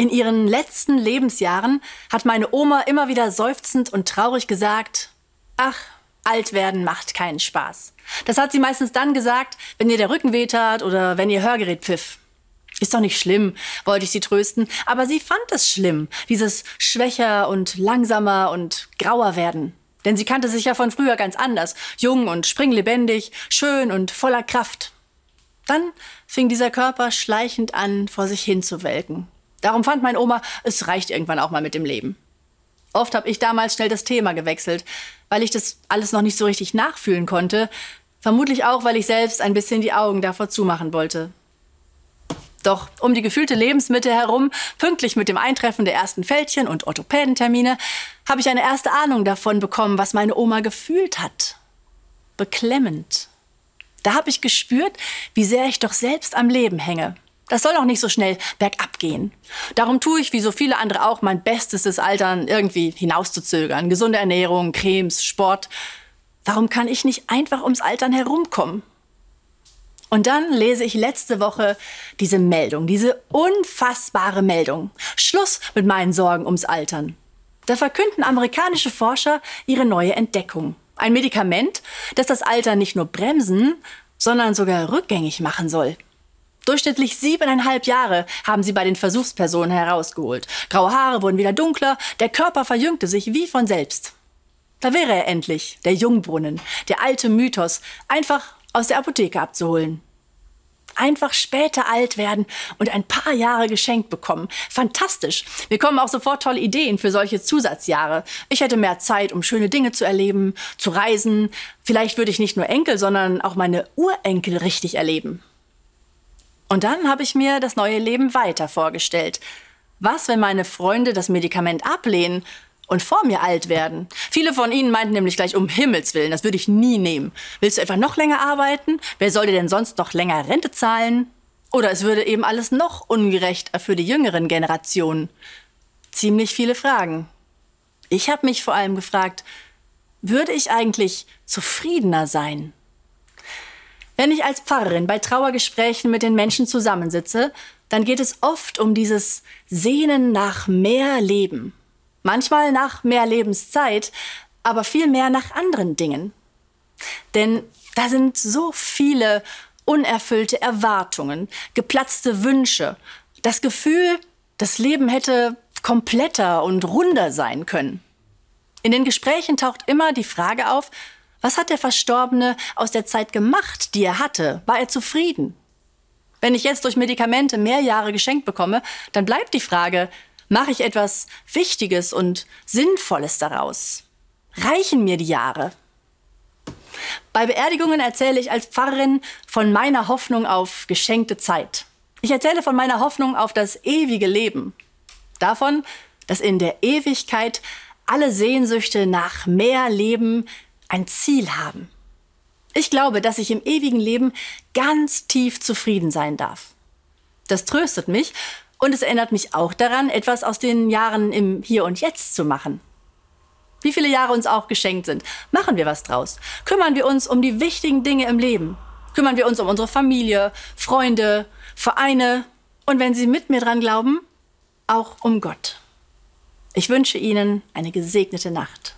In ihren letzten Lebensjahren hat meine Oma immer wieder seufzend und traurig gesagt, ach, alt werden macht keinen Spaß. Das hat sie meistens dann gesagt, wenn ihr der Rücken wehtat oder wenn ihr Hörgerät pfiff. Ist doch nicht schlimm, wollte ich sie trösten, aber sie fand es schlimm, dieses schwächer und langsamer und grauer werden. Denn sie kannte sich ja von früher ganz anders, jung und springlebendig, schön und voller Kraft. Dann fing dieser Körper schleichend an, vor sich hin zu welken. Darum fand mein Oma, es reicht irgendwann auch mal mit dem Leben. Oft habe ich damals schnell das Thema gewechselt, weil ich das alles noch nicht so richtig nachfühlen konnte. Vermutlich auch, weil ich selbst ein bisschen die Augen davor zumachen wollte. Doch um die gefühlte Lebensmitte herum, pünktlich mit dem Eintreffen der ersten Fältchen und Orthopädentermine, habe ich eine erste Ahnung davon bekommen, was meine Oma gefühlt hat. Beklemmend. Da habe ich gespürt, wie sehr ich doch selbst am Leben hänge. Das soll auch nicht so schnell bergab gehen. Darum tue ich, wie so viele andere auch, mein Bestes, das Altern irgendwie hinauszuzögern. Gesunde Ernährung, Cremes, Sport. Warum kann ich nicht einfach ums Altern herumkommen? Und dann lese ich letzte Woche diese Meldung, diese unfassbare Meldung. Schluss mit meinen Sorgen ums Altern. Da verkünden amerikanische Forscher ihre neue Entdeckung. Ein Medikament, das das Alter nicht nur bremsen, sondern sogar rückgängig machen soll. Durchschnittlich siebeneinhalb Jahre haben sie bei den Versuchspersonen herausgeholt. Graue Haare wurden wieder dunkler, der Körper verjüngte sich wie von selbst. Da wäre er endlich, der Jungbrunnen, der alte Mythos, einfach aus der Apotheke abzuholen. Einfach später alt werden und ein paar Jahre geschenkt bekommen. Fantastisch. Mir kommen auch sofort tolle Ideen für solche Zusatzjahre. Ich hätte mehr Zeit, um schöne Dinge zu erleben, zu reisen. Vielleicht würde ich nicht nur Enkel, sondern auch meine Urenkel richtig erleben. Und dann habe ich mir das neue Leben weiter vorgestellt. Was, wenn meine Freunde das Medikament ablehnen und vor mir alt werden. Viele von Ihnen meinten nämlich gleich, um Himmels Willen, das würde ich nie nehmen. Willst du etwa noch länger arbeiten? Wer soll dir denn sonst noch länger Rente zahlen? Oder es würde eben alles noch ungerechter für die jüngeren Generationen. Ziemlich viele Fragen. Ich habe mich vor allem gefragt, würde ich eigentlich zufriedener sein? Wenn ich als Pfarrerin bei Trauergesprächen mit den Menschen zusammensitze, dann geht es oft um dieses Sehnen nach mehr Leben. Manchmal nach mehr Lebenszeit, aber viel mehr nach anderen Dingen. Denn da sind so viele unerfüllte Erwartungen, geplatzte Wünsche, das Gefühl, das Leben hätte kompletter und runder sein können. In den Gesprächen taucht immer die Frage auf, was hat der Verstorbene aus der Zeit gemacht, die er hatte? War er zufrieden? Wenn ich jetzt durch Medikamente mehr Jahre geschenkt bekomme, dann bleibt die Frage, Mache ich etwas Wichtiges und Sinnvolles daraus? Reichen mir die Jahre? Bei Beerdigungen erzähle ich als Pfarrerin von meiner Hoffnung auf geschenkte Zeit. Ich erzähle von meiner Hoffnung auf das ewige Leben. Davon, dass in der Ewigkeit alle Sehnsüchte nach mehr Leben ein Ziel haben. Ich glaube, dass ich im ewigen Leben ganz tief zufrieden sein darf. Das tröstet mich und es erinnert mich auch daran, etwas aus den Jahren im Hier und Jetzt zu machen. Wie viele Jahre uns auch geschenkt sind, machen wir was draus. Kümmern wir uns um die wichtigen Dinge im Leben. Kümmern wir uns um unsere Familie, Freunde, Vereine und wenn Sie mit mir dran glauben, auch um Gott. Ich wünsche Ihnen eine gesegnete Nacht.